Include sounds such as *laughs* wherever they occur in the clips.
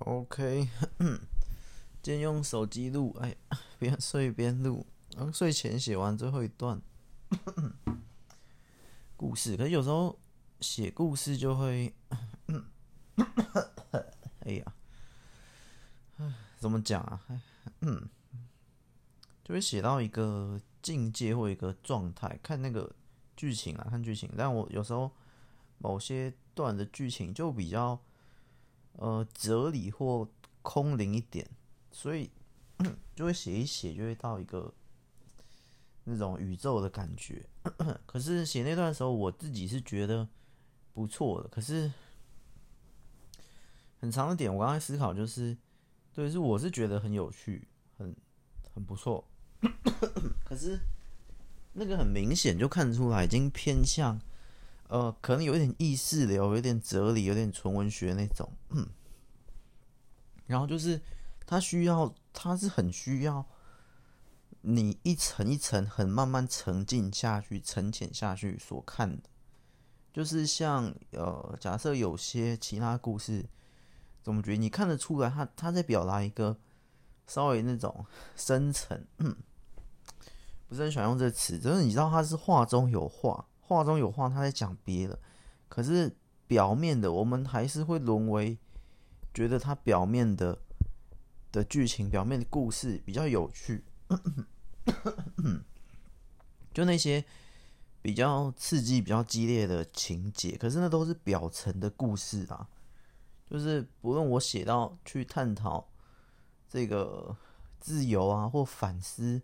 OK，*coughs* 今天用手机录，哎，*coughs* 边睡边录。然后睡前写完最后一段 *coughs* 故事，可是有时候写故事就会，哎呀，怎么讲啊？嗯，就会写到一个境界或一个状态，看那个剧情啊，看剧情。但我有时候某些段的剧情就比较。呃，哲理或空灵一点，所以 *clears throat* 就会写一写，就会到一个那种宇宙的感觉。*clears throat* 可是写那段时候，我自己是觉得不错的。可是很长的点，我刚才思考就是，对，是我是觉得很有趣，很很不错。*coughs* 可是那个很明显就看出来，已经偏向。呃，可能有点意识流，有点哲理，有点纯文学那种。嗯，然后就是他需要，他是很需要你一层一层很慢慢沉浸下去、沉潜下去所看的。就是像呃，假设有些其他故事，怎么觉得你看得出来他，他在表达一个稍微那种深层，嗯，不是很喜欢用这个词，就是你知道他是话中有话。话中有话，他在讲别的，可是表面的我们还是会沦为觉得他表面的的剧情、表面的故事比较有趣，*coughs* 就那些比较刺激、比较激烈的情节，可是那都是表层的故事啊。就是不论我写到去探讨这个自由啊，或反思。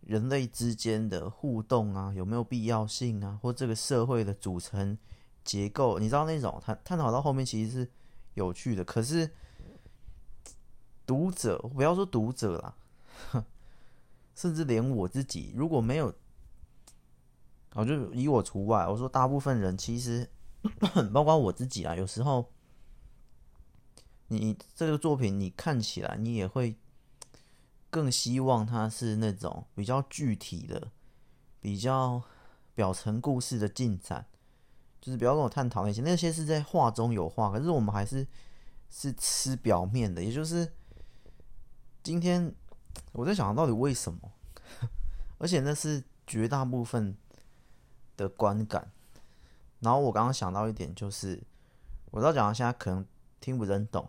人类之间的互动啊，有没有必要性啊？或这个社会的组成结构，你知道那种探探讨到后面其实是有趣的。可是读者，不要说读者啦，*laughs* 甚至连我自己，如果没有，我就以我除外。我说大部分人其实，*coughs* 包括我自己啊，有时候你这个作品你看起来，你也会。更希望它是那种比较具体的、比较表层故事的进展，就是不要跟我探讨那些，那些是在话中有话，可是我们还是是吃表面的。也就是今天我在想到底为什么，*laughs* 而且那是绝大部分的观感。然后我刚刚想到一点，就是我知道讲到现在可能听不是很懂。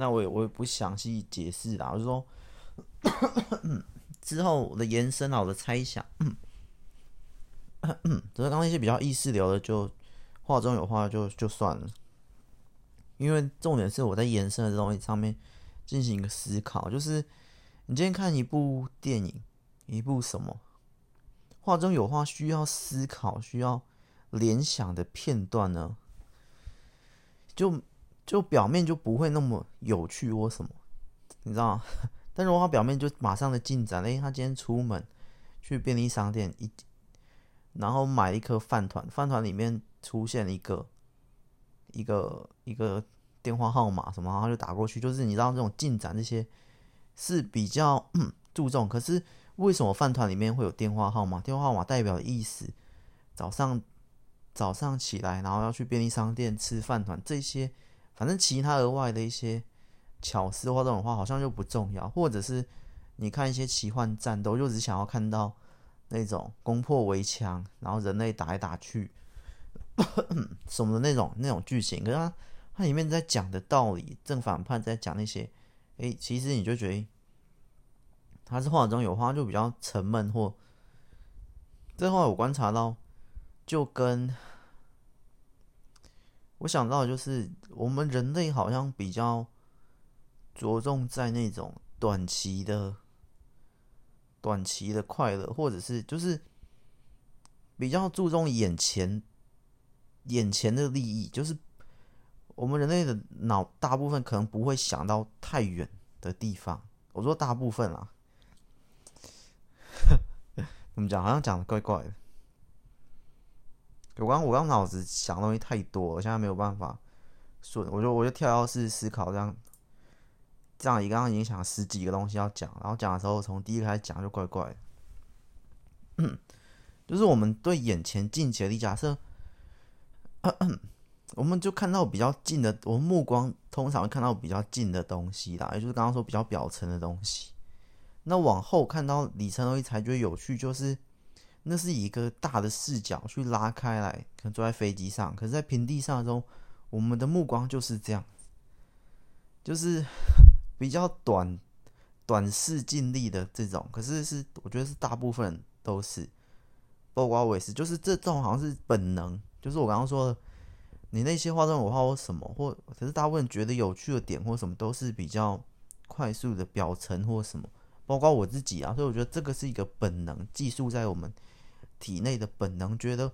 那我也我也不详细解释啦，我就说之后我的延伸啊，我的猜想，只是刚刚那些比较意识流的，就话中有话就就算了，因为重点是我在延伸的这东西上面进行一个思考，就是你今天看一部电影，一部什么话中有话需要思考、需要联想的片段呢，就。就表面就不会那么有趣或什么，你知道吗？*laughs* 但如果他表面就马上的进展，哎，他今天出门去便利商店一，然后买一颗饭团，饭团里面出现一个一个一个电话号码什么，然后就打过去，就是你知道这种进展这些是比较 *clears throat* 注重。可是为什么饭团里面会有电话号码？电话号码代表的意思，早上早上起来，然后要去便利商店吃饭团这些。反正其他额外的一些巧思或这种话好像就不重要，或者是你看一些奇幻战斗，就只想要看到那种攻破围墙，然后人类打来打去什么的那种那种剧情。可是它它里面在讲的道理，正反派在讲那些，哎，其实你就觉得他是话中有话，就比较沉闷。或最后我观察到，就跟。我想到就是，我们人类好像比较着重在那种短期的、短期的快乐，或者是就是比较注重眼前、眼前的利益。就是我们人类的脑大部分可能不会想到太远的地方。我说大部分啊，*laughs* 怎么讲？好像讲的怪怪的。我刚我刚脑子想的东西太多，我现在没有办法顺，我就我就跳跃式思考这样，这样你刚刚已经想十几个东西要讲，然后讲的时候从第一个开始讲就怪怪的，就是我们对眼前近期的假设，我们就看到比较近的，我们目光通常会看到比较近的东西啦，也就是刚刚说比较表层的东西。那往后看到里层东西才觉得有趣，就是那是以一个大的视角去拉开来，可能坐在飞机上，可是在平地上的时候，我们的目光就是这样，就是 *laughs* 比较短、短视近利的这种。可是是我觉得是大部分都是，包括我也是，就是这种好像是本能，就是我刚刚说的。你那些画中有画或什么，或可是大部分觉得有趣的点或什么，都是比较快速的表层或什么，包括我自己啊，所以我觉得这个是一个本能，寄宿在我们体内的本能，觉得，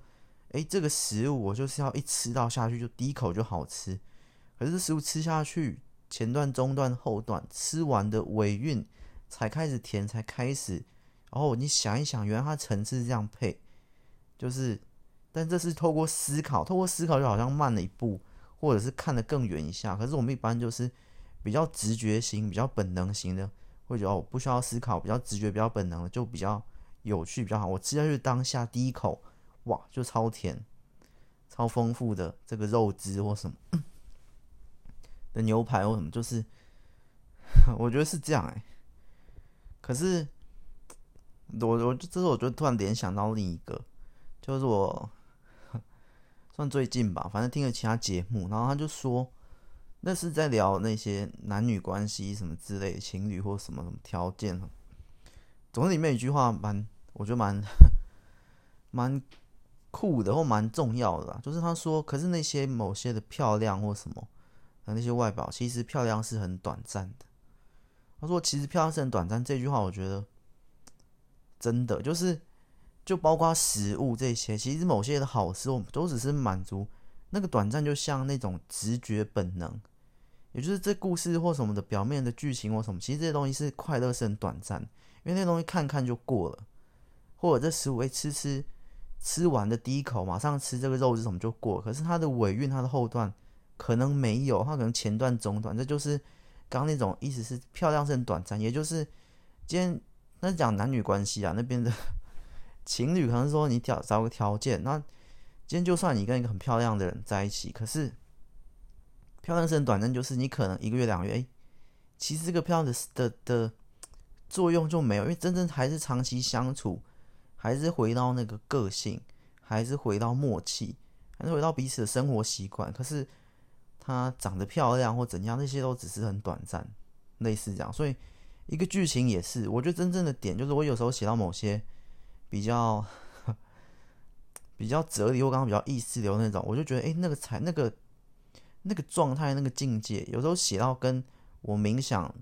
哎，这个食物我就是要一吃到下去就第一口就好吃，可是食物吃下去前段、中段、后段吃完的尾韵才开始甜，才开始，然后你想一想，原来它层次是这样配，就是。但这是透过思考，透过思考就好像慢了一步，或者是看得更远一下。可是我们一般就是比较直觉型、比较本能型的，会觉得我不需要思考，比较直觉、比较本能的就比较有趣、比较好。我吃下去当下第一口，哇，就超甜、超丰富的这个肉汁或什么 *clears throat* 的牛排或什么，就是 *laughs* 我觉得是这样哎、可是我我这是我觉得突然联想到另一个，就是我。*laughs* 算最近吧，反正听了其他节目，然后他就说，那是在聊那些男女关系什么之类情侣或什么什么条件。总之里面有一句话蛮，我觉得蛮 *laughs* 蛮酷的或蛮重要的啦，就是他说，可是那些某些的漂亮或什么，那些外表其实漂亮是很短暂的。他说，其实漂亮是很短暂，这句话我觉得真的就是。就包括食物这些，其实某些的好事，我们都只是满足那个短暂，就像那种直觉本能，也就是这故事或什么的表面的剧情或什么，其实这些东西是快乐是很短暂，因为那东西看看就过了，或者这食物诶吃吃吃完的第一口，马上吃这个肉是什么就过，可是它的尾韵、它的后段可能没有，它可能前段、中段，这就是刚那种意思是漂亮是很短暂，也就是今天那讲男女关系啊那边的。*laughs* 情侣可能说你找找个条件，那今天就算你跟一个很漂亮的人在一起，可是漂亮是很短暂，就是你可能一个月两个月，哎，其实这个漂亮的的的作用就没有，因为真正还是长期相处，还是回到那个个性，还是回到默契，还是回到彼此的生活习惯。可是她长得漂亮或怎样，那些都只是很短暂，类似这样。所以一个剧情也是，我觉得真正的点就是我有时候写到某些。比较比较哲理或刚刚比较意识流那种，我就觉得哎、那个才那个那个状态那个境界，有时候写到跟我冥想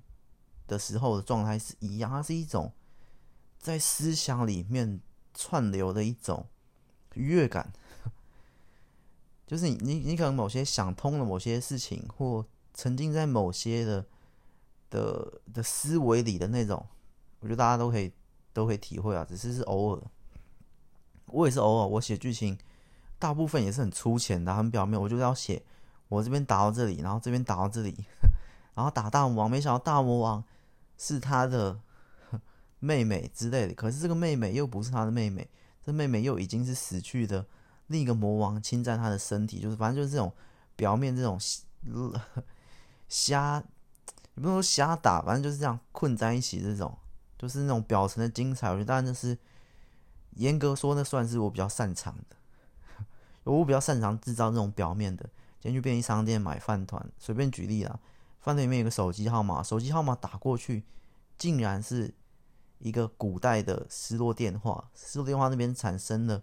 的时候的状态是一样，它是一种在思想里面串流的一种愉悦感，就是你你你可能某些想通了某些事情，或沉浸在某些的的的思维里的那种，我觉得大家都可以。都可以体会啊，只是是偶尔。我也是偶尔，我写剧情，大部分也是很粗浅的，很表面。我就要写，我这边打到这里，然后这边打到这里，*laughs* 然后打大魔王，没想到大魔王是他的妹妹之类的。可是这个妹妹又不是他的妹妹，这妹妹又已经是死去的另一个魔王侵占他的身体，就是反正就是这种表面这种瞎，也不能说瞎打，反正就是这样困在一起这种。就是那种表层的精彩，我觉得当然那是严格说，那算是我比较擅长的。*laughs* 我比较擅长制造这种表面的。今天去便利商店买饭团，随便举例啦，饭店里面有个手机号码，手机号码打过去，竟然是一个古代的失落电话，失落电话那边产生了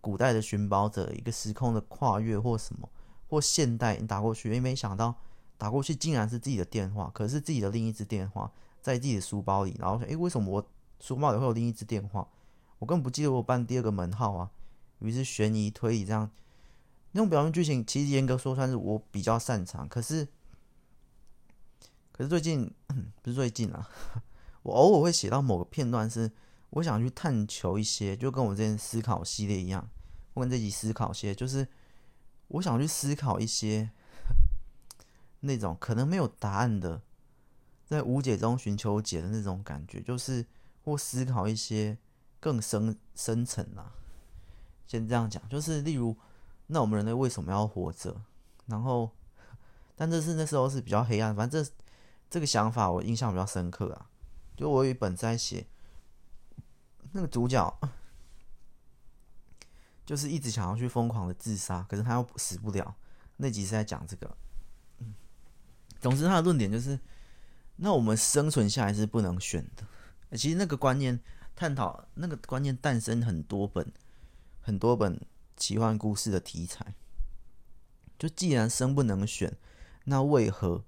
古代的寻宝者，一个时空的跨越或什么，或现代你打过去，诶，没想到打过去竟然是自己的电话，可是自己的另一只电话。在自己的书包里，然后说：“诶，为什么我书包里会有另一只电话？我根本不记得我办第二个门号啊！”于是悬疑推理这样那种表面剧情，其实严格说算是我比较擅长。可是，可是最近 *clears throat* 不是最近啊，我偶尔会写到某个片段，是我想去探求一些，就跟我之前思考系列一样，我跟这集思考些，就是我想去思考一些那种可能没有答案的。在无解中寻求解的那种感觉，就是或思考一些更深深层啊。先这样讲，就是例如，那我们人类为什么要活着？然后，*laughs* 但这是那时候是比较黑暗，反正这这个想法我印象比较深刻啊。就我有一本在写，那个主角就是一直想要去疯狂的自杀，可是他又死不了。那集是在讲这个。总之他的论点就是，那我们生存下来是不能选的。其实那个观念探讨，那个观念诞生很多本很多本奇幻故事的题材。就既然生不能选，那为何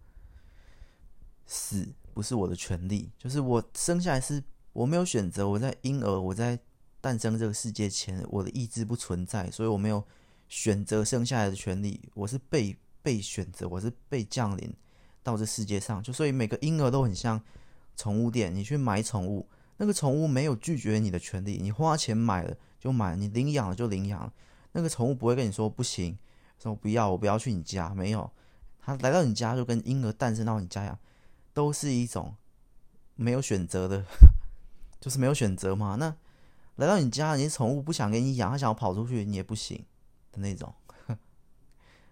死不是我的权利？就是我生下来是我没有选择，我在婴儿我在诞生这个世界前，我的意志不存在，所以我没有选择生下来的权利。我是被被选择，我是被降临到这世界上。就所以每个婴儿都很像宠物店，你去买宠物，那个宠物没有拒绝你的权利，你花钱买了就买，你领养了就领养，那个宠物不会跟你说不行。说不要，我不要去你家。没有，他来到你家就跟婴儿诞生到你家一样，都是一种没有选择的，*laughs* 就是没有选择嘛。那来到你家，你宠物不想给你养，他想要跑出去，你也不行的那种。*laughs*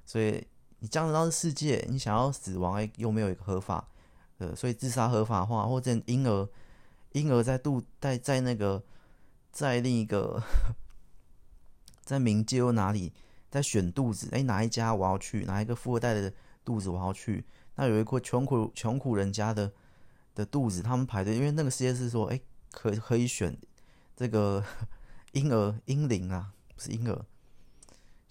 所以你降生到这世界，你想要死亡哎，又没有一个合法呃，所以自杀合法化，或者婴儿婴儿在肚在在那个在另一个 *laughs* 在冥界又哪里？在选肚子，哎，哪一家我要去？哪一个富二代的肚子我要去？那有一个穷苦穷苦人家的的肚子，他们排队，因为那个世界是说，哎，可可以选这个 *laughs* 婴儿婴灵啊，不是婴儿，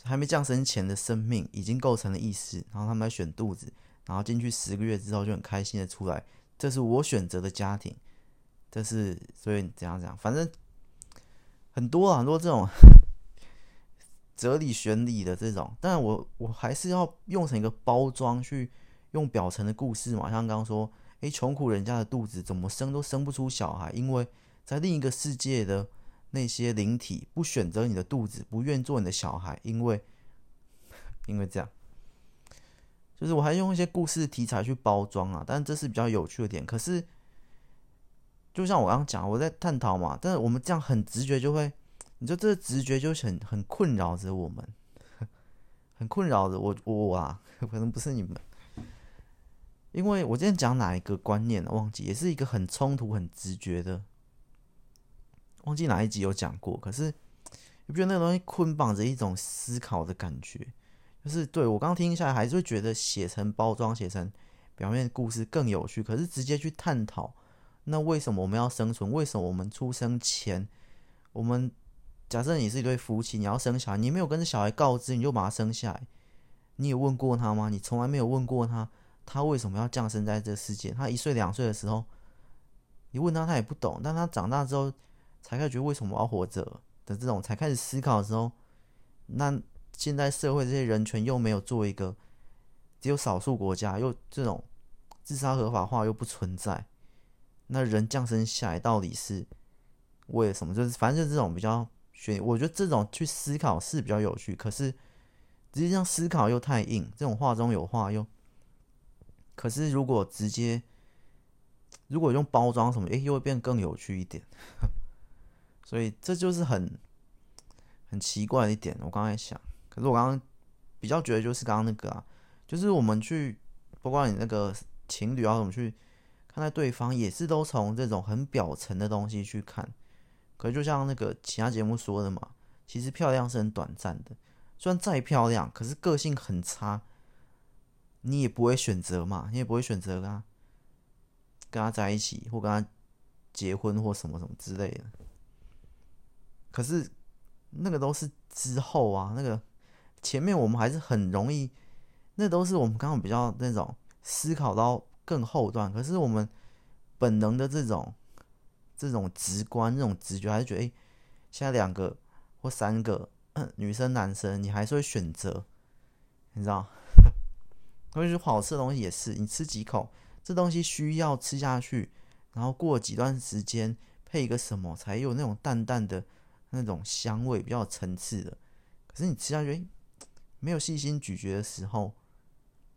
还没降生前的生命已经构成了意识，然后他们来选肚子，然后进去十个月之后就很开心的出来，这是我选择的家庭，这是所以怎样讲，反正很多啊，很多这种。*laughs* 哲理玄理的这种，但我我还是要用成一个包装去用表层的故事嘛，像刚刚说，诶，穷苦人家的肚子怎么生都生不出小孩，因为在另一个世界的那些灵体不选择你的肚子，不愿做你的小孩，因为 *laughs* 因为这样，就是我还用一些故事题材去包装啊，但这是比较有趣的点。可是就像我刚刚讲，我在探讨嘛，但是我们这样很直觉就会。你说这个直觉就很很困扰着我们，*laughs* 很困扰着我我啊，*laughs* 可能不是你们，因为我今天讲哪一个观念忘记，也是一个很冲突、很直觉的，忘记哪一集有讲过。可是你不觉得那个东西捆绑着一种思考的感觉？就是对我刚刚听下来，还是会觉得写成包装、写成表面故事更有趣。可是直接去探讨，那为什么我们要生存？为什么我们出生前我们？假设你是一对夫妻，你要生小孩，你没有跟着小孩告知，你就把他生下来，你有问过他吗？你从来没有问过他，他为什么要降生在这世界？他一岁两岁的时候，你问他，他也不懂。但他长大之后，才开始觉得为什么我要活着的这种，才开始思考的时候，那现在社会这些人权又没有做一个，只有少数国家又这种自杀合法化又不存在，那人降生下来到底是为了什么？就是反正就这种比较悬。我觉得这种去思考是比较有趣，可是直接这样思考又太硬。这种话中有话又，可是如果直接如果用包装什么，诶，又会变更有趣一点。*laughs* 所以这就是很很奇怪的一点。我刚才想，可是我刚刚比较觉得就是刚刚那个啊，就是我们去，包括你那个情侣要怎么去看待对方，也是都从这种很表层的东西去看。可是就像那个其他节目说的嘛，其实漂亮是很短暂的。虽然再漂亮，可是个性很差，你也不会选择嘛，你也不会选择跟他跟他在一起，或跟他结婚或什么什么之类的。可是那个都是之后啊，那个前面我们还是很容易，那都是我们刚刚比较那种思考到更后段。可是我们本能的这种。这种直观、这种直觉，还是觉得，哎，现在两个或三个女生、男生，你还是会选择，你知道？所以说，好吃的东西也是，你吃几口，这东西需要吃下去，然后过几段时间配一个什么，才有那种淡淡的那种香味，比较有层次的。可是你吃下去，哎，没有细心咀嚼的时候，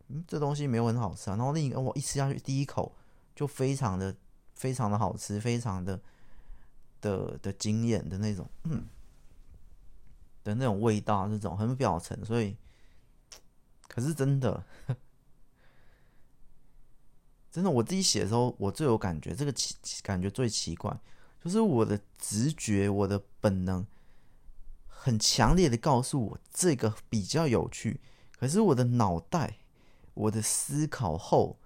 嗯，这东西没有很好吃啊。然后另一个，我一吃下去，第一口就非常的。非常的好吃，非常的的的惊艳的那种，嗯，*clears throat* 的那种味道，这种很表层，所以 *tsk* 可是真的，真的，我自己写的时候，我最有感觉，这个奇感觉最奇怪，就是我的直觉，我的本能，很强烈的告诉我这个比较有趣。可是我的脑袋，我的思考后，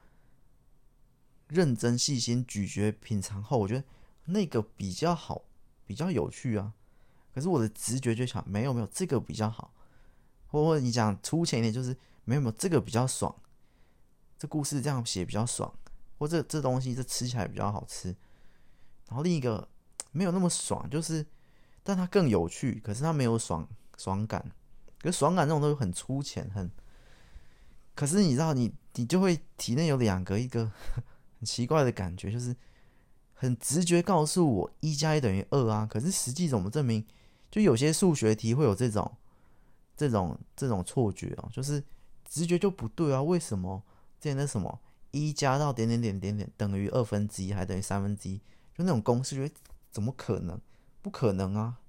认真细心咀嚼品尝后，我觉得那个比较好，比较有趣啊。可是我的直觉就想，没有没有，这个比较好。或者你讲粗浅一点，就是没有没有，这个比较爽。这故事这样写比较爽，或者这东西这吃起来比较好吃。然后另一个没有那么爽，就是但它更有趣，可是它没有爽爽感。可是爽感这种东西很粗浅，很。可是你知道你，你你就会体内有两个一个 *laughs* 很奇怪的感觉，就是很直觉告诉我一加一等于二啊。可是实际怎么证明？就有些数学题会有这种。这种这种错觉哦，就是直觉就不对啊？为什么这那什么一加到点点点点点等于二分之一，还等于三分之一？就那种公式，觉得怎么可能？不可能啊！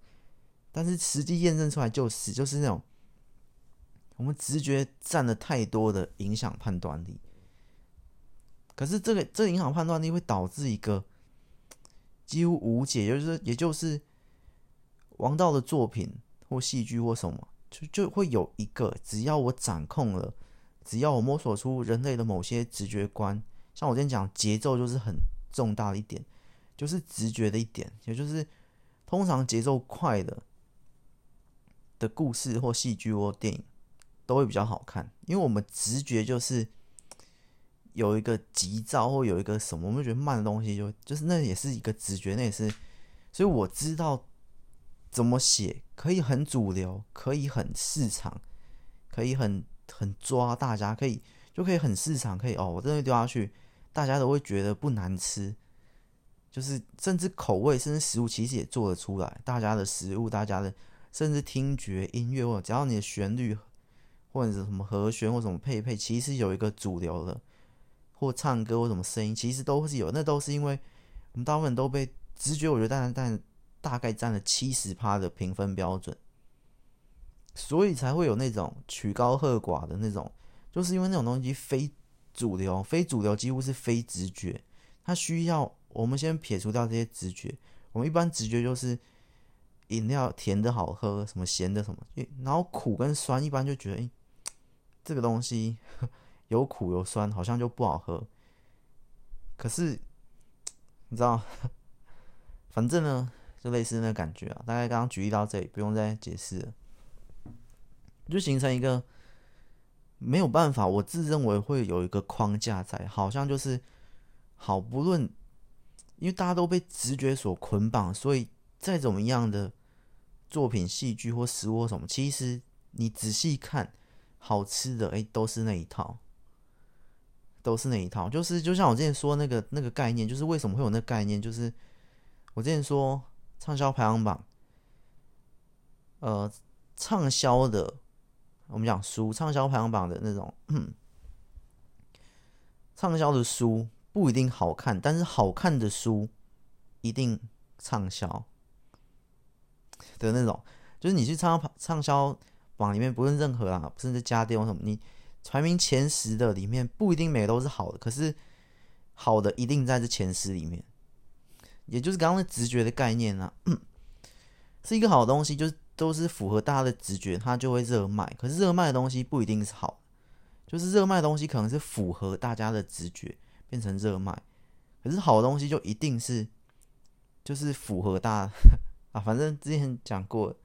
但是实际验证出来就是，就是那种我们直觉占了太多的影响判断力。可是这个这个影响判断力会导致一个几乎无解，就是也就是王道的作品或戏剧或什么。就就会有一个，只要我掌控了，只要我摸索出人类的某些直觉观，像我之前讲节奏就是很重大的一点，就是直觉的一点，也就是通常节奏快的的故事或戏剧或电影都会比较好看，因为我们直觉就是有一个急躁或有一个什么，我们觉得慢的东西就就是那也是一个直觉，那也是，所以我知道。怎么写可以很主流，可以很市场，可以很很抓大家，可以就可以很市场，可以哦，我真的丢下去，大家都会觉得不难吃，就是甚至口味，甚至食物其实也做得出来。大家的食物，大家的甚至听觉音乐，或者只要你的旋律，或者是什么和弦或什么配配，其实有一个主流的，或唱歌或什么声音，其实都是有，那都是因为我们大部分都被直觉，我觉得但但。大概占了七十趴的评分标准，所以才会有那种曲高和寡的那种，就是因为那种东西非主流，非主流几乎是非直觉，它需要我们先撇除掉这些直觉，我们一般直觉就是饮料甜的好喝，什么咸的什么，然后苦跟酸一般就觉得，哎，这个东西 *laughs* 有苦有酸，好像就不好喝。可是你知道，*laughs* 反正呢。就类似那感觉啊，大概刚刚举例到这里，不用再解释了，就形成一个没有办法，我自认为会有一个框架在，好像就是好不论，因为大家都被直觉所捆绑，所以再怎么样的作品、戏剧或食物或什么，其实你仔细看，好吃的哎，都是那一套，都是那一套，就是就像我之前说那个那个概念，就是为什么会有那概念，就是我之前说。畅销排行榜，呃，畅销的，我们讲书，畅销排行榜的那种，畅销的书不一定好看，但是好看的书一定畅销的那种。就是你去畅销畅销榜里面，不论任何啊，甚至家电或什么，你排名前十的里面不一定每个都是好的，可是好的一定在这前十里面。也就是刚刚的直觉的概念啊，是一个好东西，就是都是符合大家的直觉，它就会热卖。可是热卖的东西不一定是好，就是热卖的东西可能是符合大家的直觉变成热卖，可是好东西就一定是就是符合大 *laughs* 啊。反正之前讲过，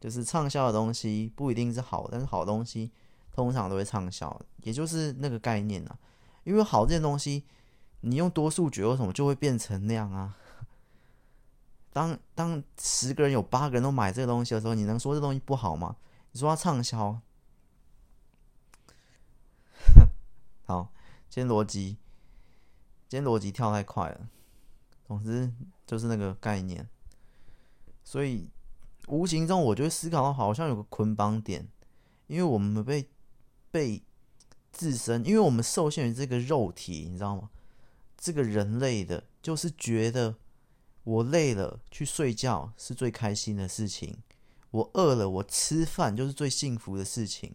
就是畅销的东西不一定是好，但是好东西通常都会畅销，也就是那个概念啊。因为好这件东西，你用多数决为什么就会变成那样啊？当当十个人有八个人都买这个东西的时候，你能说这东西不好吗？你说它畅销？*laughs* 好，今天逻辑，今天逻辑跳太快了。总之就是那个概念，所以无形中我就会思考到，好像有个捆绑点，因为我们被被自身，因为我们受限于这个肉体，你知道吗？这个人类的，就是觉得。我累了，去睡觉是最开心的事情。我饿了，我吃饭就是最幸福的事情。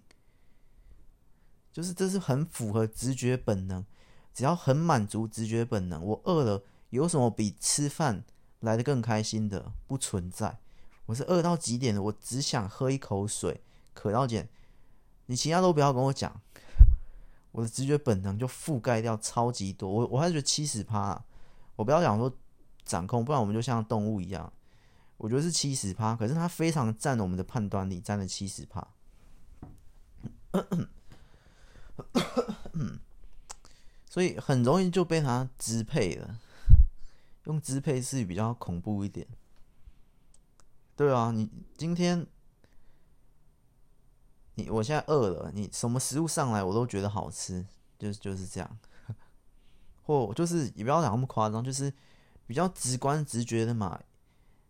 就是这是很符合直觉本能，只要很满足直觉本能，我饿了，有什么比吃饭来得更开心的？不存在。我是饿到极点的，我只想喝一口水，渴到点，你其他都不要跟我讲，我的直觉本能就覆盖掉超级多。我我还是觉得七十趴，我不要讲说掌控，不然我们就像动物一样。我觉得是七十趴，可是它非常占我们的判断力，占了七十趴，所以很容易就被它支配了。用支配是比较恐怖一点。对啊，你今天你我现在饿了，你什么食物上来我都觉得好吃，就是就是这样，*laughs* 或就是也不要讲那么夸张，就是比较直观直觉的嘛。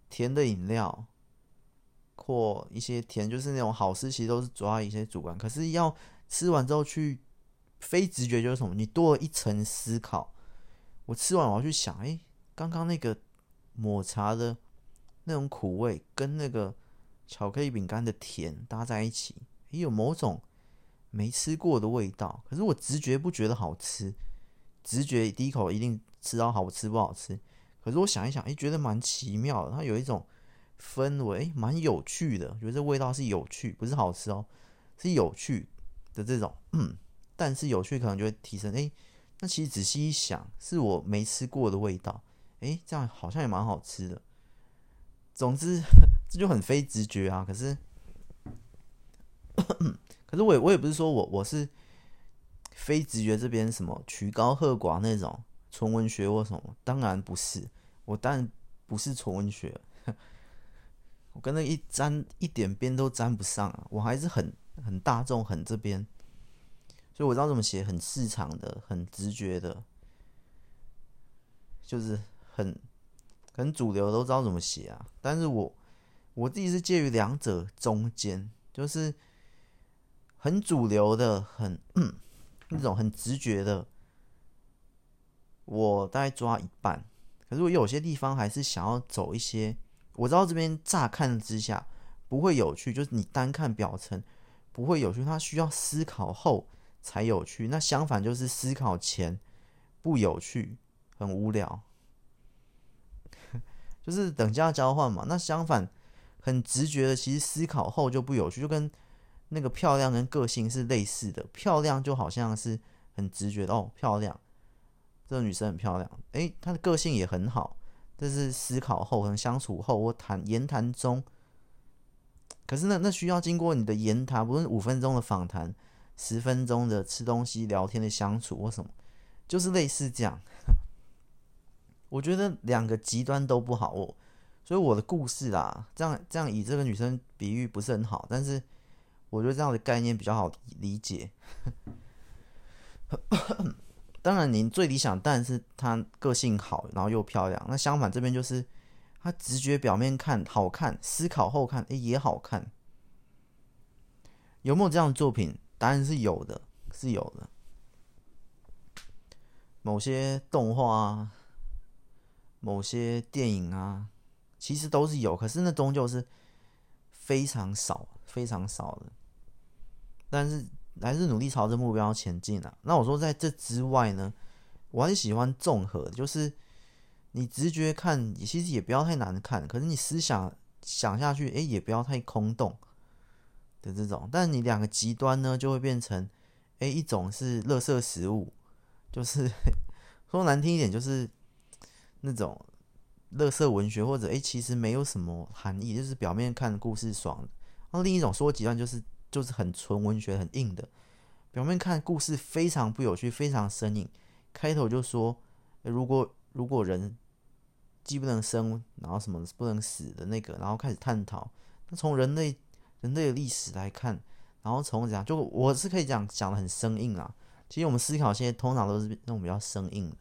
甜的饮料或一些甜，就是那种好吃，其实都是主要一些主观。可是要吃完之后去非直觉就是什么？你多了一层思考。我吃完我要去想，哎，刚刚那个抹茶的。那种苦味跟那个巧克力饼干的甜搭在一起，也有某种没吃过的味道。可是我直觉不觉得好吃，直觉第一口一定吃到好吃不好吃。可是我想一想，哎，觉得蛮奇妙的。它有一种氛围，蛮有趣的。觉得这味道是有趣，不是好吃哦，是有趣的这种。嗯，但是有趣可能就会提升。哎，那其实仔细一想，是我没吃过的味道。哎，这样好像也蛮好吃的。总之，*laughs* 这就很非直觉啊。可是，可是我也我也不是说我我是非直觉这边什么曲高和寡那种纯文学或什么，当然不是。我当然不是纯文学，我跟那一沾一点边都沾不上啊。我还是很很大众，很这边，所以我知道怎么写，很市场的，很直觉的，就是很。很主流都知道怎么写啊，但是我我自己是介于两者中间，就是很主流的，很 *clears throat* 那种很直觉的，我大概抓一半。可是我有些地方还是想要走一些，我知道这边乍看之下不会有趣，就是你单看表层不会有趣，它需要思考后才有趣。那相反就是思考前不有趣，很无聊。*laughs* 就是等价交换嘛。那相反，很直觉的，其实思考后就不有趣，就跟那个漂亮跟个性是类似的。漂亮就好像是很直觉的哦，漂亮，这个女生很漂亮，诶，她的个性也很好。但是思考后，可能相处后或谈言谈中。可是那那需要经过你的言谈，不是五分钟的访谈，十分钟的吃东西聊天的相处或什么，就是类似这样。*laughs* 我觉得两个极端都不好哦，所以我的故事啦，这样这样以这个女生比喻不是很好，但是我觉得这样的概念比较好理解。*laughs* 当然，您最理想当然是她个性好，然后又漂亮。那相反这边就是她直觉表面看好看，思考后看，诶也好看。有没有这样的作品？答案是有的，是有的。某些动画啊。某些电影啊，其实都是有，可是那终究是非常少、非常少的。但是还是努力朝着目标前进啊。那我说在这之外呢，我很喜欢综合，就是你直觉看，其实也不要太难看，可是你思想想下去，哎，也不要太空洞的这种。但你两个极端呢，就会变成，哎，一种是垃圾食物，就是 *laughs* 说难听一点，就是。那种垃圾文学，或者诶，其实没有什么含义，就是表面看故事爽。那另一种说极端，就是就是很纯文学，很硬的。表面看故事非常不有趣，非常生硬。开头就说，如果如果人既不能生，然后什么不能死的那个，然后开始探讨。那从人类人类的历史来看，然后从讲，就我是可以讲讲的很生硬啊。其实我们思考现在通常都是那种比较生硬的。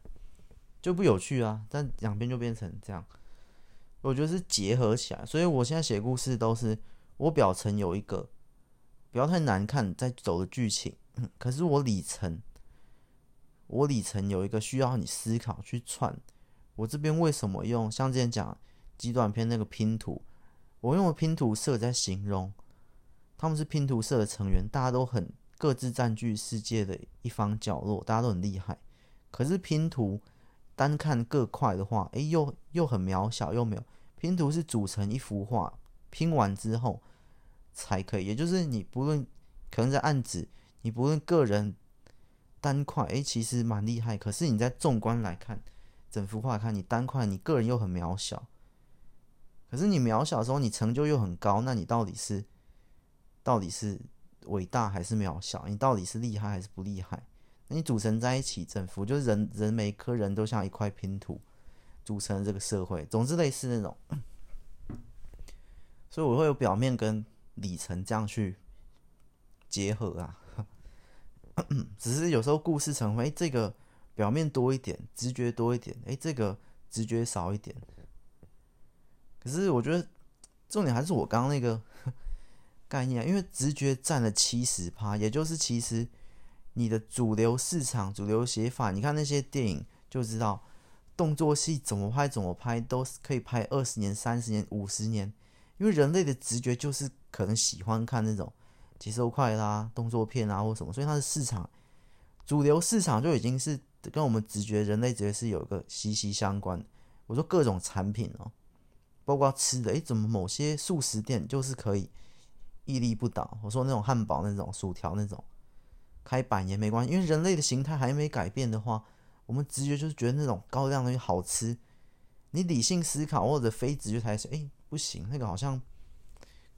就不有趣啊，但两边就变成这样，我觉得是结合起来，所以我现在写故事都是我表层有一个不要太难看在走的剧情，可是我里程我里程有一个需要你思考去串。我这边为什么用像之前讲极短篇那个拼图，我用了拼图社在形容他们是拼图社的成员，大家都很各自占据世界的一方角落，大家都很厉害。可是拼图单看各块的话，哎，又又很渺小，又没有。拼图是组成一幅画，拼完之后才可以。也就是你不论可能在案子，你不论个人单块，哎，其实蛮厉害。可是你在纵观来看，整幅画看，你单块，你个人又很渺小。可是你渺小的时候，你成就又很高，那你到底是到底是？伟大还是渺小？你到底是厉害还是不厉害？那你组成在一起，整幅就是人人每一颗人都像一块拼图组成这个社会。总之类似那种，所以我会有表面跟里程这样去结合啊。只是有时候故事成为这个表面多一点，直觉多一点，哎，这个直觉少一点。可是我觉得重点还是我刚刚那个。*laughs* 概念，因为直觉占了七十趴，也就是其实你的主流市场、主流写法，你看那些电影就知道，动作戏怎么拍怎么拍都是可以拍二十年、三十年、五十年，因为人类的直觉就是可能喜欢看那种节奏快啦、动作片啊或什么，所以它的市场主流市场就已经是跟我们直觉、人类直觉是有一个息息相关。我说各种产品哦，包括吃的，诶，怎么某些速食店就是可以。屹立不倒。我说那种汉堡、那种薯条、那种开板也没关系，因为人类的形态还没改变的话，我们直觉就是觉得那种高亮的东西好吃。你理性思考或者非直觉才说，哎，不行，那个好像。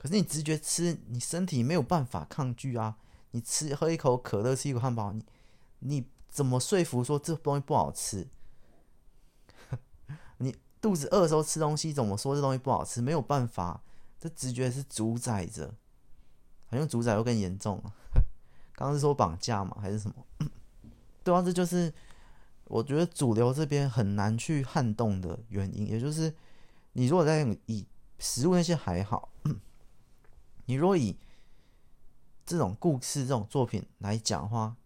可是你直觉吃，你身体没有办法抗拒啊。你吃喝一口可乐，吃一口汉堡，你你怎么说服说这东西不好吃？*laughs* 你肚子饿的时候吃东西，怎么说这东西不好吃？没有办法，这直觉是主宰着。好像主宰又更严重了。*laughs* 刚刚是说绑架吗？还是什么？*coughs* 对啊，这就是我觉得主流这边很难去撼动的原因。也就是你如果在以食物那些还好，*coughs* 你若以这种故事、这种作品来讲的话，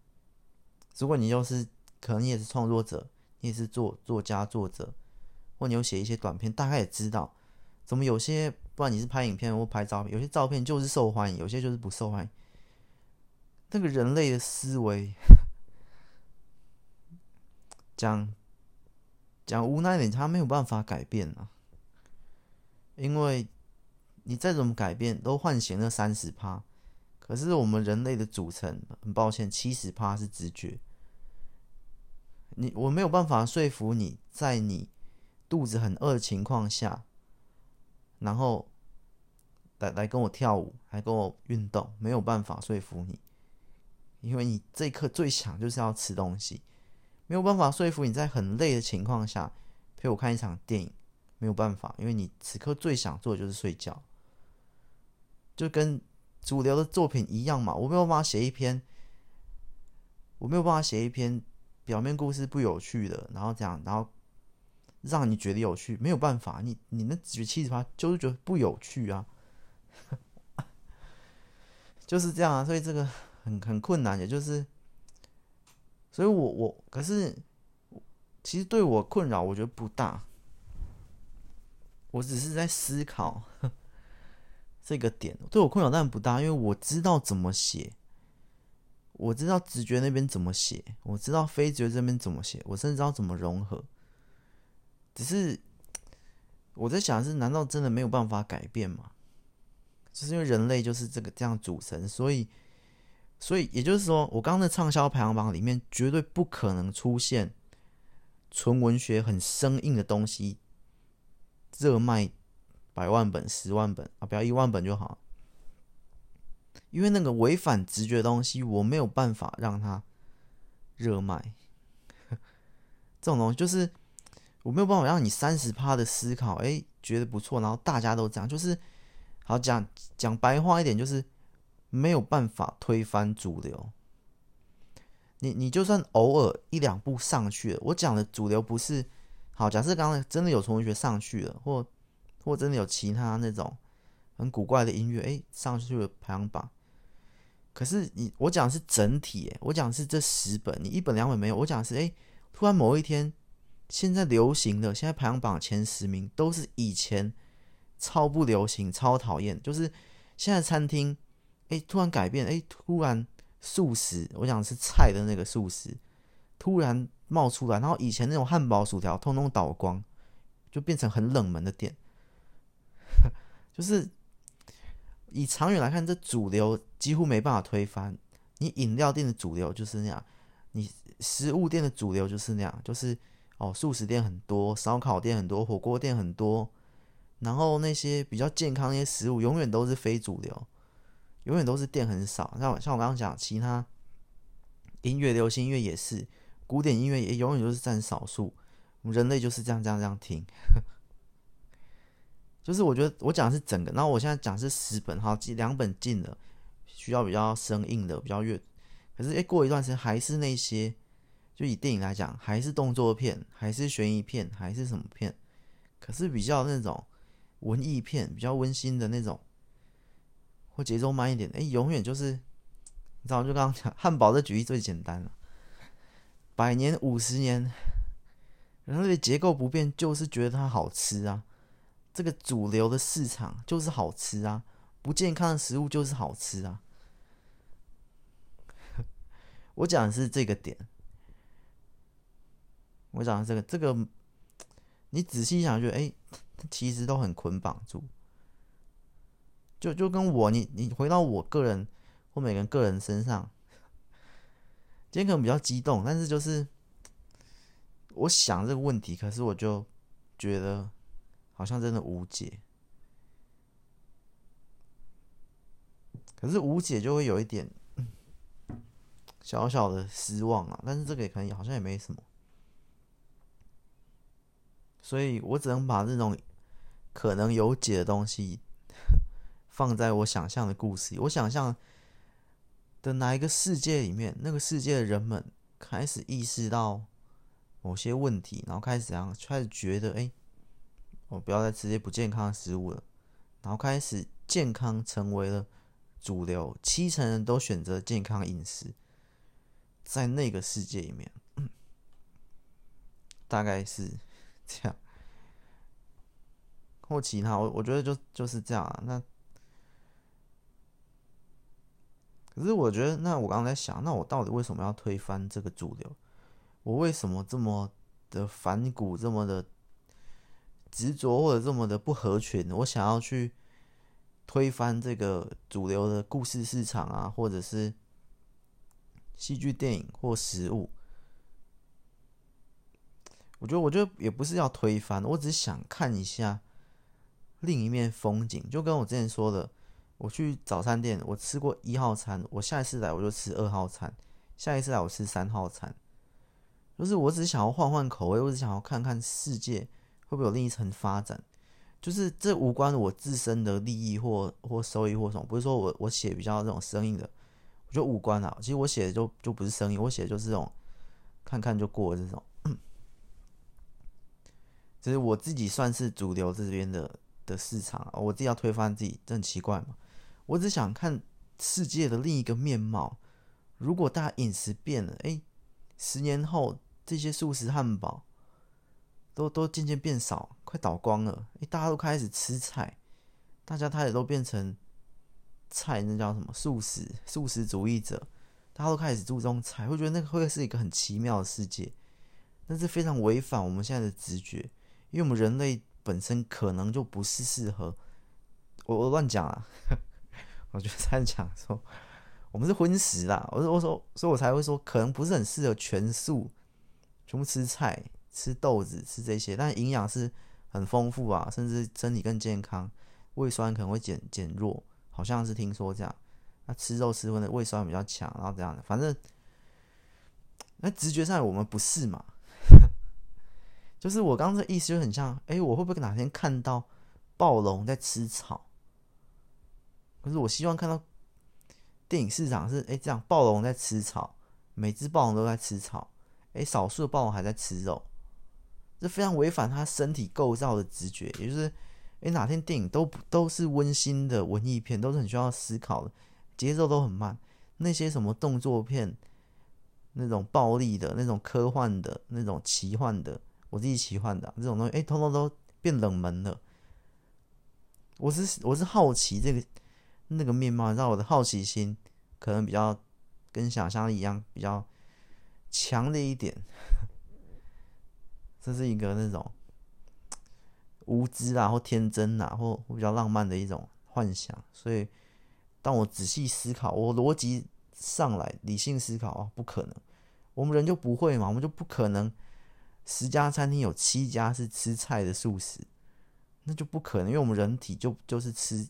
如果你就是可能你也是创作者，你也是作作家、作者，或你有写一些短片，大概也知道怎么有些。不管你是拍影片或拍照片，有些照片就是受欢迎，有些就是不受欢迎。那个人类的思维，讲讲无奈点，他没有办法改变啊。因为你再怎么改变，都唤醒了三十趴。可是我们人类的组成，很抱歉，七十趴是直觉。你我没有办法说服你在你肚子很饿的情况下。然后来来跟我跳舞，还跟我运动，没有办法说服你，因为你这一刻最想就是要吃东西，没有办法说服你在很累的情况下陪我看一场电影，没有办法，因为你此刻最想做的就是睡觉，就跟主流的作品一样嘛，我没有办法写一篇，我没有办法写一篇表面故事不有趣的，然后这样，然后。让你觉得有趣，没有办法，你你那直觉七十八就是觉得不有趣啊，*laughs* 就是这样啊，所以这个很很困难，也就是，所以我我可是其实对我困扰，我觉得不大，我只是在思考这个点，对我困扰但不大，因为我知道怎么写，我知道直觉那边怎么写，我知道非直觉这边怎么写，我甚至知道怎么融合。只是我在想是，难道真的没有办法改变吗？就是因为人类就是这个这样组成，所以，所以也就是说，我刚刚的畅销排行榜里面绝对不可能出现纯文学很生硬的东西，热卖百万本、十万本啊，不要一万本就好。因为那个违反直觉的东西，我没有办法让它热卖。这种东西就是。我没有办法让你三十趴的思考，哎，觉得不错，然后大家都这样，就是好讲讲白话一点，就是没有办法推翻主流。你你就算偶尔一两步上去了，我讲的主流不是好，假设刚才真的有同学上去了，或或真的有其他那种很古怪的音乐，哎，上去了排行榜。可是你我讲是整体，我讲是这十本，你一本两本没有，我讲是哎，突然某一天。现在流行的，现在排行榜前十名都是以前超不流行、超讨厌。就是现在餐厅，哎，突然改变，哎，突然素食，我想吃菜的那个素食，突然冒出来，然后以前那种汉堡、薯条通通倒光，就变成很冷门的店。*laughs* 就是以长远来看，这主流几乎没办法推翻。你饮料店的主流就是那样，你食物店的主流就是那样，就是哦，素食店很多，烧烤店很多，火锅店很多，然后那些比较健康那些食物永远都是非主流，永远都是店很少。像像我刚刚讲，其他音乐、流行音乐也是，古典音乐也永远都是占少数。人类就是这样这样这样听，就是我觉得我讲的是整个，然后我现在讲是十本，好，两本进了。需要比较生硬的，比较越，可是诶，过一段时间还是那些，就以电影来讲，还是动作片，还是悬疑片，还是什么片，可是比较那种文艺片，比较温馨的那种，或节奏慢一点，诶，永远就是，你知道，就刚刚讲汉堡的举例最简单了，百年五十年，人类结构不变，就是觉得它好吃啊，这个主流的市场就是好吃啊，不健康的食物就是好吃啊。*laughs* 我讲的是这个点，我讲的这个这个，你仔细想，就哎，其实都很捆绑住，就就跟我你你回到我个人或每个人个人身上，今天可能比较激动，但是就是我想这个问题，可是我就觉得好像真的无解，可是无解就会有一点。小小的失望啊，但是这个也可能好像也没什么，所以我只能把这种可能有解的东西 *laughs* 放在我想象的故事里。我想象的哪一个世界里面，那个世界的人们开始意识到某些问题，然后开始这样，开始觉得，哎，我不要再吃些不健康的食物了，然后开始健康成为了主流，七成人都选择健康饮食。在那个世界里面，*clears throat* 大概是 *laughs* 这样，或其他，我我觉得就就是这样啊。那可是我觉得，那我刚刚在想，那我到底为什么要推翻这个主流？我为什么这么的反骨，这么的执着，或者这么的不合群？我想要去推翻这个主流的故事市场啊，或者是？戏剧、电影或食物，我觉得，我觉得也不是要推翻，我只是想看一下另一面风景。就跟我之前说的，我去早餐店，我吃过一号餐，我下一次来我就吃二号餐，下一次来我吃三号餐。就是我只想要换换口味，我只想要看看世界会不会有另一层发展。就是这无关我自身的利益或或收益或什么，不是说我我写比较这种生硬的。我觉得无关啊，其实我写的就就不是生意，我写的就是这种看看就过这种。其实我自己算是主流这边的的市场啊，我自己要推翻自己，这很奇怪嘛。我只想看世界的另一个面貌。如果大家饮食变了，哎，十年后这些素食汉堡都都渐渐变少，快倒光了，哎，大家都开始吃菜，大家他也都变成。菜那叫什么？素食，素食主义者，大家都开始注重菜，会觉得那个会是一个很奇妙的世界，但是非常违反我们现在的直觉，因为我们人类本身可能就不是适合。我我乱讲啊，*laughs* 我觉得在讲说我们是荤食啦，我说我说，所以我才会说可能不是很适合全素，全部吃菜、吃豆子、吃这些，但营养是很丰富啊，甚至身体更健康，胃酸可能会减减弱。好像是听说这样，那吃肉吃荤的胃酸比较强，然后这样的，反正那直觉上我们不是嘛？*laughs* 就是我刚刚的意思就很像，哎，我会不会哪天看到暴龙在吃草？可是我希望看到电影市场是，哎，这样暴龙在吃草，每只暴龙都在吃草，哎，少数的暴龙还在吃肉，这非常违反他身体构造的直觉，也就是。诶，哪天电影都不都是温馨的文艺片，都是很需要思考的，节奏都很慢。那些什么动作片，那种暴力的、那种科幻的、那种奇幻的，我自己奇幻的、啊、这种东西，诶，通通都变冷门了。我是我是好奇这个那个面貌，让我的好奇心可能比较跟想象力一样比较强烈一点。这是一个那种无知啊，或天真啊，或比较浪漫的一种幻想。所以，当我仔细思考，我逻辑上来，理性思考啊，不可能，我们人就不会嘛，我们就不可能十家餐厅有七家是吃菜的素食，那就不可能，因为我们人体就就是吃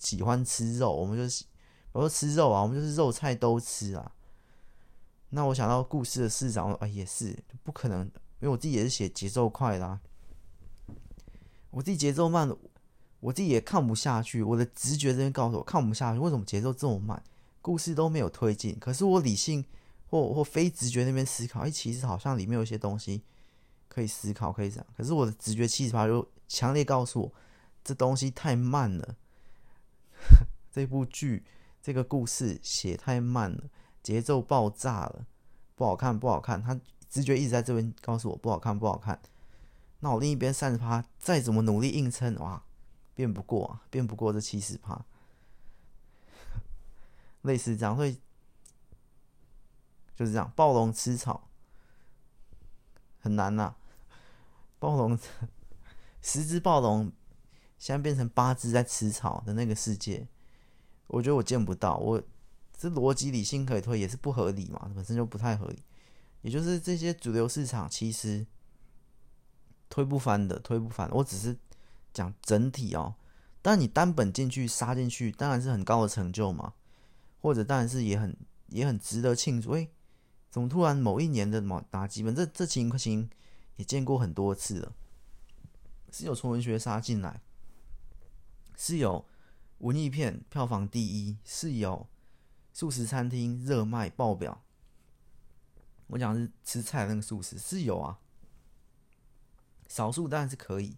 喜欢吃肉，我们就是比如说吃肉啊，我们就是肉菜都吃啊。那我想到故事的市长，啊，也是不可能。因为我自己也是写节奏快的，我自己节奏慢，我自己也看不下去。我的直觉这边告诉我看不下去，为什么节奏这么慢，故事都没有推进？可是我理性或或非直觉那边思考，哎，其实好像里面有一些东西可以思考，可以讲。可是我的直觉七十趴就强烈告诉我，这东西太慢了，*laughs* 这部剧这个故事写太慢了，节奏爆炸了，不好看，不好看。它。直觉一直在这边告诉我不好看，不好看。那我另一边三十趴，再怎么努力硬撑，哇，变不过啊，变不过这七十趴。*laughs* 类似这样，所以就是这样，暴龙吃草很难呐、暴龙 *laughs* 十只暴龙现在变成八只在吃草的那个世界，我觉得我见不到。我这逻辑理性可以推，也是不合理嘛，本身就不太合理。也就是这些主流市场其实推不翻的，推不翻。我只是讲整体哦，但你单本进去杀进去，当然是很高的成就嘛，或者当然是也很也很值得庆祝。诶，怎么突然某一年的某哪几本这这情形也见过很多次了，是有从文学杀进来，是有文艺片票房第一，是有素食餐厅热卖爆表。我讲是吃菜那个素食是有啊，少数当然是可以，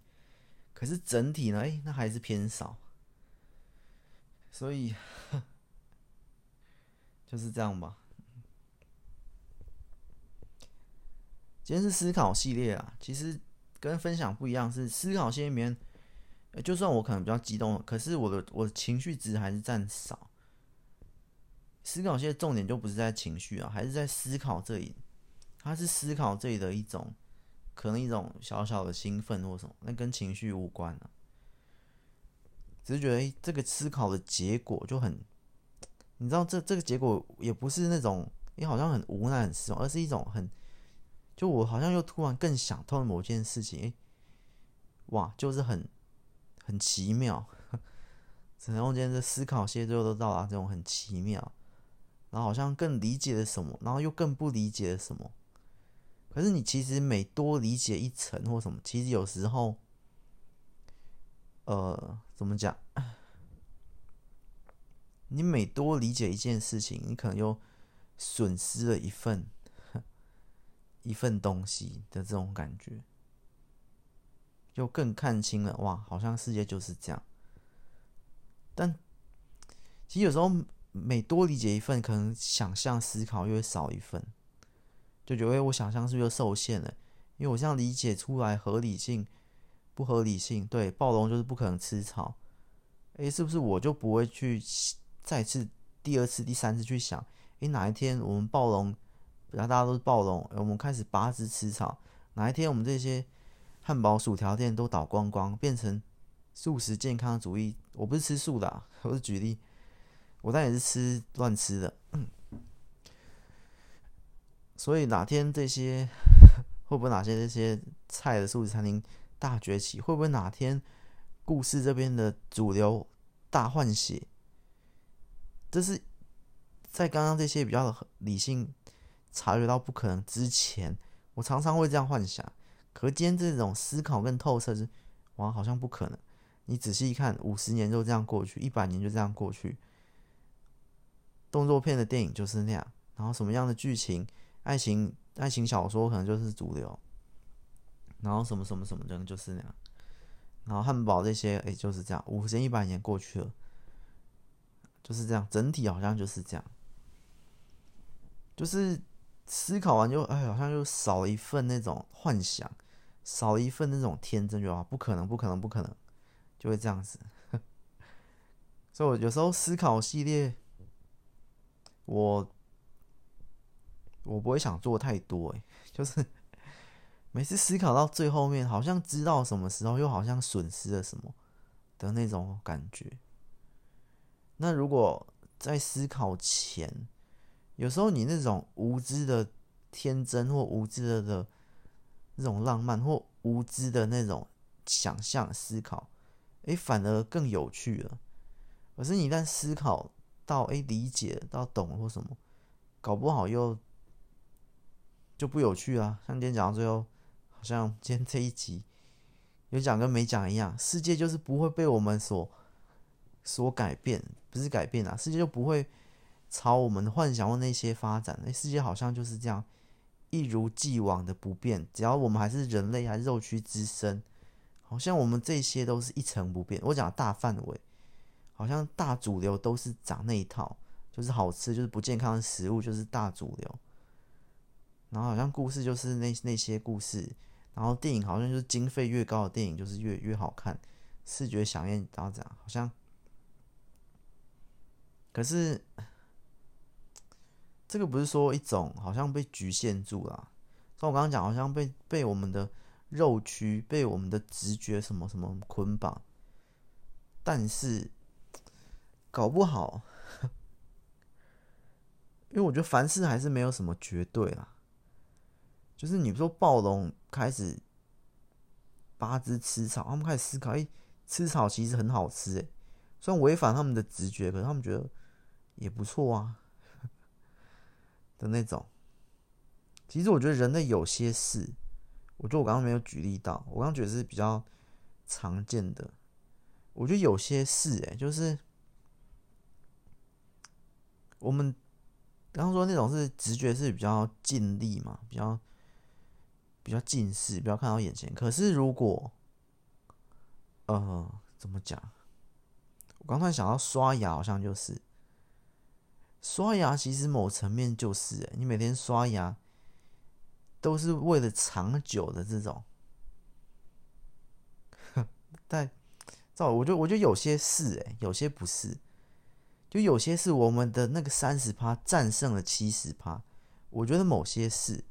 可是整体呢？哎、那还是偏少，所以就是这样吧。今天是思考系列啊，其实跟分享不一样，是思考系列里面，就算我可能比较激动，可是我的我的情绪值还是占少。思考现在重点就不是在情绪啊，还是在思考这里。他是思考这里的一种，可能一种小小的兴奋或什么，那跟情绪无关啊。只是觉得，这个思考的结果就很，你知道，这这个结果也不是那种，你好像很无奈、很失望，而是一种很，就我好像又突然更想通了某件事情，欸，哇，就是很很奇妙。整个中间的思考，现在最后都到达这种很奇妙。然后好像更理解了什么，然后又更不理解了什么。可是你其实每多理解一层或什么，其实有时候，呃，怎么讲？*sighs* 你每多理解一件事情，你可能又损失了一份 *laughs* 一份东西的这种感觉，就更看清了哇，好像世界就是这样。但其实有时候。每多理解一份，可能想象思考又会少一份，就觉得我想象是不是又受限了？因为我这样理解出来合理性、不合理性，对，暴龙就是不可能吃草，诶，是不是我就不会去再次、第二次、第三次去想？诶，哪一天我们暴龙，然后大家都是暴龙，我们开始八只吃草，哪一天我们这些汉堡、薯条店都倒光光，变成素食健康主义？我不是吃素的啊，我是举例。我当然也是吃乱吃的，所以哪天这些会不会哪些这些菜的素食餐厅大崛起？会不会哪天故事这边的主流大换血？这是在刚刚这些比较理性察觉到不可能之前，我常常会这样幻想。可今天这种思考更透彻是，哇，好像不可能。你仔细一看，五十年就这样过去，一百年就这样过去。动作片的电影就是那样，然后什么样的剧情，爱情爱情小说可能就是主流，然后什么什么什么的，就是那样，然后汉堡这些，哎，就是这样，五十一百年过去了，就是这样，整体好像就是这样，就是思考完就，哎，好像就少了一份那种幻想，少了一份那种天真，就啊，不可能，不可能，不可能，就会这样子，*laughs* 所以我有时候思考系列。我我不会想做太多，诶，就是 *laughs* 每次思考到最后面，好像知道什么时候，又好像损失了什么的那种感觉。那如果在思考前，有时候你那种无知的天真，或无知的的那种浪漫，或无知的那种想象思考，诶，反而更有趣了。可是你一旦思考到诶，理解到懂或什么，搞不好又就不有趣啊。像今天讲到最后，好像今天这一集有讲跟没讲一样，世界就是不会被我们所所改变，不是改变啊，世界就不会朝我们的幻想或那些发展。那世界好像就是这样，一如既往的不变。只要我们还是人类，还是肉躯之身，好像我们这些都是一成不变。我讲大范围。好像大主流都是长那一套，就是好吃，就是不健康的食物，就是大主流。然后好像故事就是那那些故事，然后电影好像就是经费越高的电影就是越越好看，视觉饗宴，然后这样好像。可是这个不是说一种好像被局限住了，像我刚刚讲，好像被被我们的肉躯、被我们的直觉什么什么捆绑，但是。搞不好，因为我觉得凡事还是没有什么绝对啦。就是你说暴龙开始八只吃草，他们开始思考：哎，吃草其实很好吃哎。虽然违反他们的直觉，可是他们觉得也不错啊的那种。其实我觉得人类有些事，我觉得我刚刚没有举例到，我刚刚觉得是比较常见的。我觉得有些事，哎，就是。我们刚刚说那种是直觉是比较尽力嘛，比较比较近视，比较看到眼前。可是如果呃怎么讲？我刚才想到刷牙，好像就是刷牙，其实某层面就是，你每天刷牙都是为了长久的这种。*laughs* 但照我觉得，我觉得有些是，哎，有些不是。就有些是我们的那个三十趴战胜了七十趴，我觉得某些是，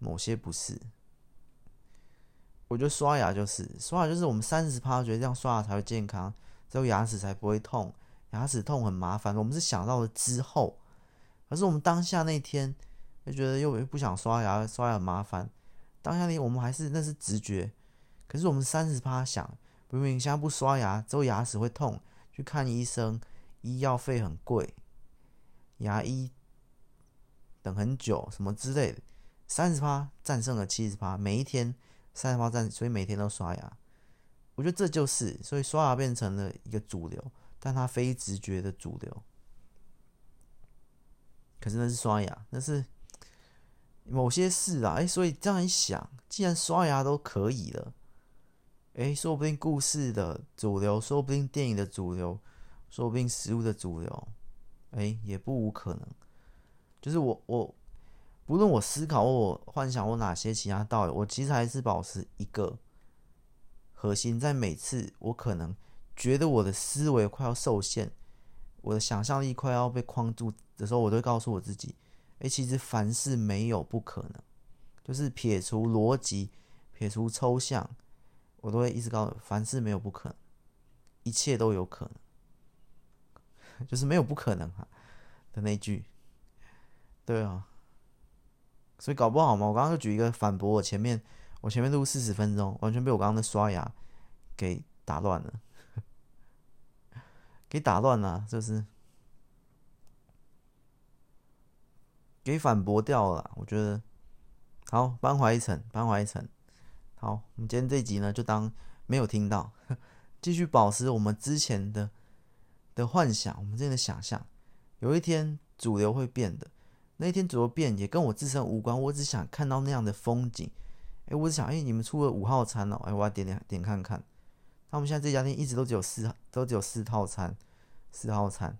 某些不是。我觉得刷牙就是刷牙，就是我们三十趴觉得这样刷牙才会健康，之后牙齿才不会痛，牙齿痛很麻烦。我们是想到了之后，可是我们当下那天就觉得又不想刷牙，刷牙很麻烦。当下那天我们还是那是直觉，可是我们三十趴想，明明现在不刷牙之后牙齿会痛，去看医生。医药费很贵，牙医等很久，什么之类的，三十趴战胜了七十趴，每一天三十趴战，所以每天都刷牙。我觉得这就是，所以刷牙变成了一个主流，但它非直觉的主流。可是那是刷牙，那是某些事啊，哎，所以这样一想，既然刷牙都可以了，哎，说不定故事的主流，说不定电影的主流。说不定食物的主流，哎，也不无可能。就是我我，不论我思考或我幻想我哪些其他道理，我其实还是保持一个核心，在每次我可能觉得我的思维快要受限，我的想象力快要被框住的时候，我都会告诉我自己，哎，其实凡事没有不可能，就是撇除逻辑，撇除抽象，我都会一直告诉凡事没有不可能，一切都有可能。就是没有不可能哈的那句，对啊，所以搞不好嘛。我刚刚就举一个反驳我前面，我前面录四十分钟，完全被我刚刚的刷牙给打乱了，*laughs* 给打乱了，就是给反驳掉了。我觉得好，扳回一层，扳回一层。好，我们今天这集呢，就当没有听到，*laughs* 继续保持我们之前的。的幻想，我们之间的想象，有一天主流会变的。那一天主流变也跟我自身无关，我只想看到那样的风景。哎，我只想，哎，你们出了五号餐了，哎，我要点点点看看。那我们现在这家店一直都只有四，都只有四套餐，四号餐。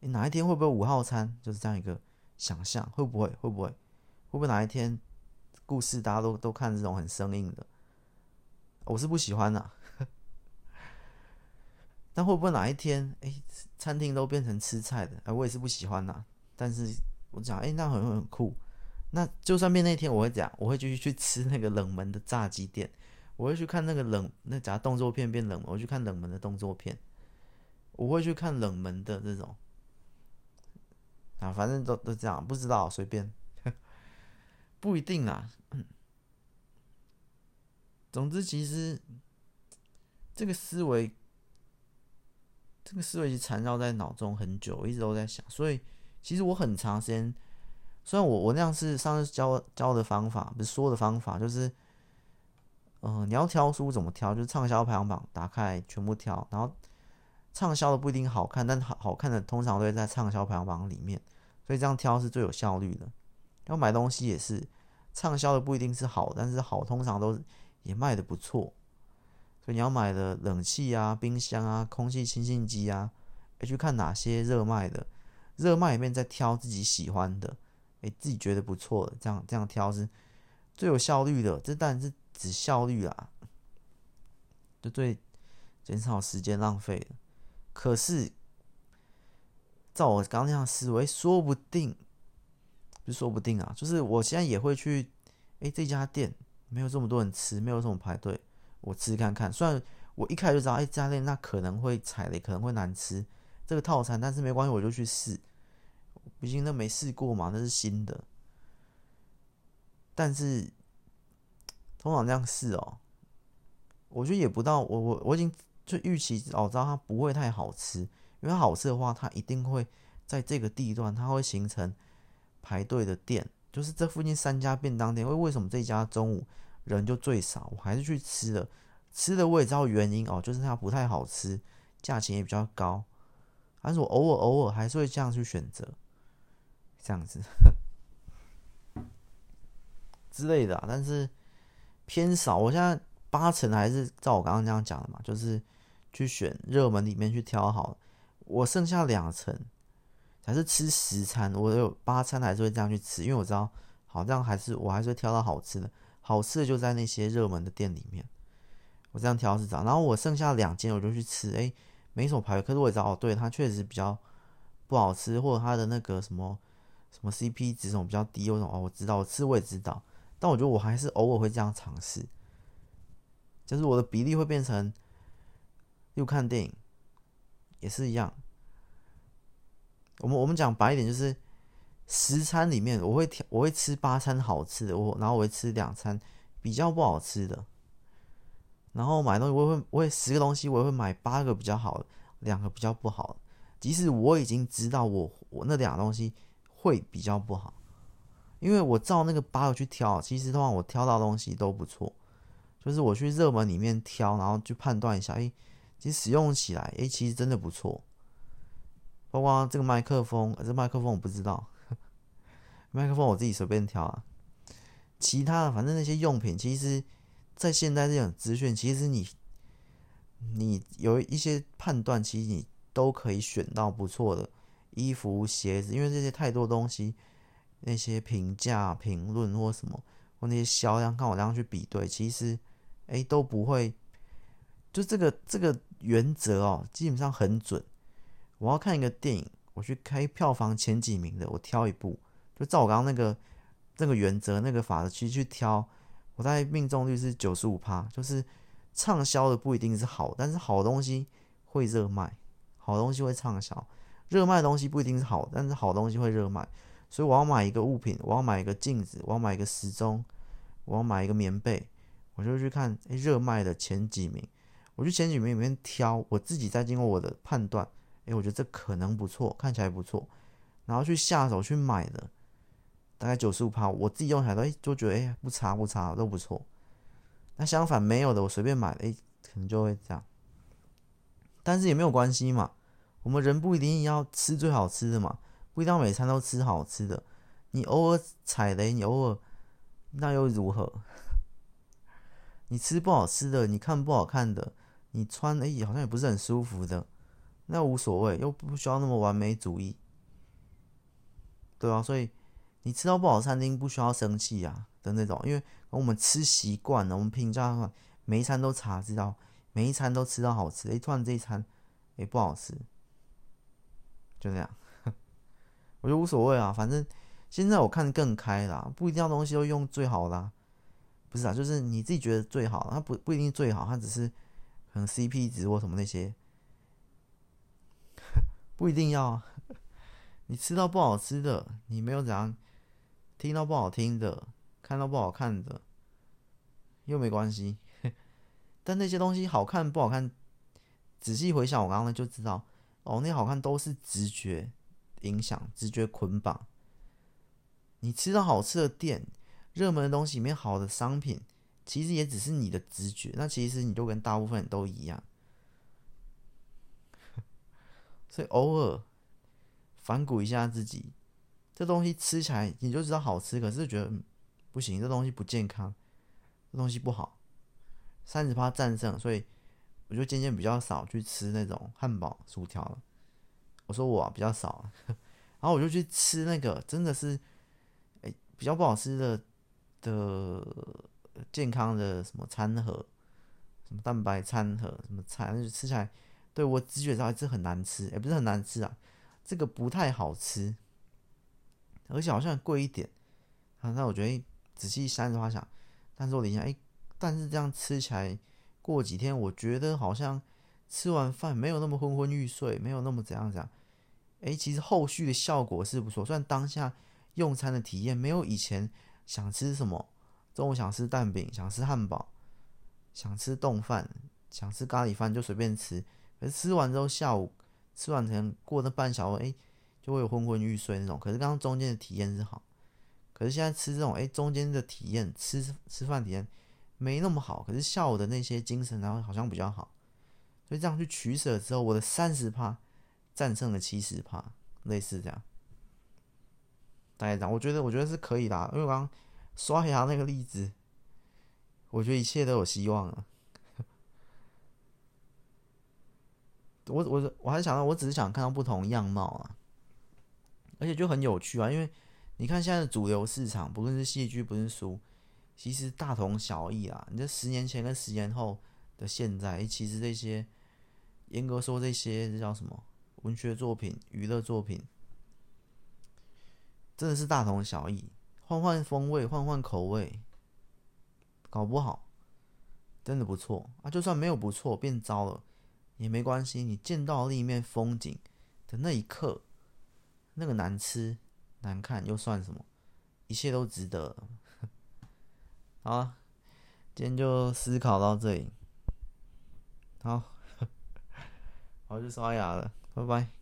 哎，哪一天会不会五号餐？就是这样一个想象，会不会？会不会？会不会哪一天故事大家都都看这种很生硬的？我是不喜欢的。但会不会哪一天，哎，餐厅都变成吃菜的？哎，我也是不喜欢呐。但是我讲，哎、欸，那很很酷。那就算变那天，我会讲，我会继续去吃那个冷门的炸鸡店，我会去看那个冷那假动作片变冷门，我去看冷门的动作片，我会去看冷门的这种啊，反正都都这样，不知道随便，*laughs* 不一定啊。总之，其实这个思维，这个思维是缠绕在脑中很久，我一直都在想，所以其实我很长时间。虽然我我那样是上次教教的方法，不是说的方法，就是，嗯、你要挑书怎么挑？就是畅销排行榜打开全部挑，然后畅销的不一定好看，但好好看的通常都会在畅销排行榜里面，所以这样挑是最有效率的。要买东西也是，畅销的不一定是好，但是好通常都也卖的不错，所以你要买的冷气啊、冰箱啊、空气清新机啊，要去看哪些热卖的，热卖里面再挑自己喜欢的。哎、自己觉得不错的，这样这样挑是最有效率的。这当然是指效率啦，就最减少时间浪费的。可是，照我刚那样思维，说不定，就说不定啊，就是我现在也会去。哎、这家店没有这么多人吃，没有这么排队，我吃看看。虽然我一开始就知道，哎、这家店那可能会踩雷，可能会难吃这个套餐，但是没关系，我就去试。毕竟那没试过嘛，那是新的。但是通常这样试哦，我觉得也不到我我我已经就预期哦，知道它不会太好吃，因为好吃的话，它一定会在这个地段，它会形成排队的店，就是这附近三家便当店。为为什么这家中午人就最少？我还是去吃了，吃的我也知道原因哦，就是它不太好吃，价钱也比较高，但是我偶尔偶尔还是会这样去选择。这样子之类的，但是偏少。我现在八成还是照我刚刚这样讲的嘛，就是去选热门里面去挑好。我剩下两成还是吃十餐，我有八餐还是会这样去吃，因为我知道，好像还是我还是会挑到好吃的，好吃的就在那些热门的店里面。我这样挑是找，然后我剩下两间我就去吃，哎，没什么排，可是我也知道，哦，对，它确实比较不好吃，或者它的那个什么。什么 CP 值什么比较低，我种哦，我知道，我吃我也知道，但我觉得我还是偶尔会这样尝试，就是我的比例会变成，又看电影也是一样。我们我们讲白一点，就是十餐里面我会挑，我会吃八餐好吃的，我然后我会吃两餐比较不好吃的，然后买东西我会我会十个东西我会买八个比较好，两个比较不好，即使我已经知道我我那两个东西。会比较不好，因为我照那个八个去挑，其实的话我挑到的东西都不错，就是我去热门里面挑，然后去判断一下，哎，其实使用起来，哎，其实真的不错。包括这个麦克风，这麦克风我不知道，麦克风我自己随便挑啊。其他的，反正那些用品，其实，在现在这种资讯，其实你你有一些判断，其实你都可以选到不错的。衣服、鞋子，因为这些太多东西，那些评价、评论或什么，或那些销量，看我这样去比对，其实，哎，都不会。就这个这个原则哦，基本上很准。我要看一个电影，我去开票房前几名的，我挑一部，就照我刚刚那个那个原则、那个法则去去挑，我在命中率是九十五趴。就是畅销的不一定是好，但是好东西会热卖，好东西会畅销。热卖的东西不一定是好，但是好东西会热卖，所以我要买一个物品，我要买一个镜子，我要买一个时钟，我要买一个棉被，我就去看诶热卖的前几名，我去前几名里面挑，我自己再经过我的判断，诶，我觉得这可能不错，看起来不错，然后去下手去买的，大概九十五趴，我自己用起来都诶就觉得诶不差不差都不错，那相反没有的我随便买，诶可能就会这样，但是也没有关系嘛。我们人不一定要吃最好吃的嘛，不一定要每餐都吃好吃的。你偶尔踩雷，你偶尔那又如何？你吃不好吃的，你看不好看的，你穿哎好像也不是很舒服的，那无所谓，又不需要那么完美主义，对啊，所以你吃到不好餐厅不需要生气啊的那种，因为我们吃习惯了，我们评价每一餐都查知道，每一餐都吃到好吃的，哎，突然这一餐哎不好吃。就这样，*laughs* 我觉得无所谓啊，反正现在我看更开啦，不一定要东西都用最好的，不是啊，就是你自己觉得最好，它不不一定最好，它只是可能 CP 值或什么那些，*laughs* 不一定要。*laughs* 你吃到不好吃的，你没有怎样，听到不好听的，看到不好看的，又没关系。*laughs* 但那些东西好看不好看，仔细回想我刚刚就知道，哦，那好看都是直觉影响，直觉捆绑。你吃到好吃的店、热门的东西里面好的商品，其实也只是你的直觉。那其实你就跟大部分人都一样，*laughs* 所以偶尔。反哺一下自己，这东西吃起来你就知道好吃，可是觉得、不行，这东西不健康，这东西不好，三十趴战胜，所以我就渐渐比较少去吃那种汉堡、薯条了。我说我、比较少，*laughs* 然后我就去吃那个真的是，哎，比较不好吃的的健康的什么餐盒，什么蛋白餐盒，什么菜，就吃起来对我直觉上还是很难吃，也不是很难吃啊。这个不太好吃，而且好像贵一点。啊，那我觉得仔细想的话想，但是我等一下，哎，但是这样吃起来，过几天我觉得好像吃完饭没有那么昏昏欲睡，没有那么怎样怎样。哎，其实后续的效果是不错，虽然当下用餐的体验没有以前想吃什么，中午想吃蛋饼，想吃汉堡，想吃冻饭，想吃咖喱饭就随便吃，可是吃完之后下午。吃完可能过那半小时，哎，就会昏昏欲睡那种。可是刚刚中间的体验是好，可是现在吃这种，哎，中间的体验，吃吃饭体验没那么好。可是下午的那些精神，然后好像比较好。所以这样去取舍之后，我的三十趴战胜了七十趴，类似这样。大概这样，我觉得我觉得是可以的，因为我刚刚刷牙那个例子，我觉得一切都有希望 *laughs* 了。我我我还想到，我只是想看到不同样貌啊，而且就很有趣啊，因为你看现在的主流市场，不论是戏剧，不是书，其实大同小异啊。你这十年前跟十年后的现在，其实这些严格说，这些这叫什么？文学作品、娱乐作品，真的是大同小异，换换风味，换换口味，搞不好真的不错啊。就算没有不错，变糟了。也没关系，你见到另一面风景的那一刻，那个难吃难看又算什么？一切都值得。好，今天就思考到这里。好，*laughs* 我去刷牙了，拜拜。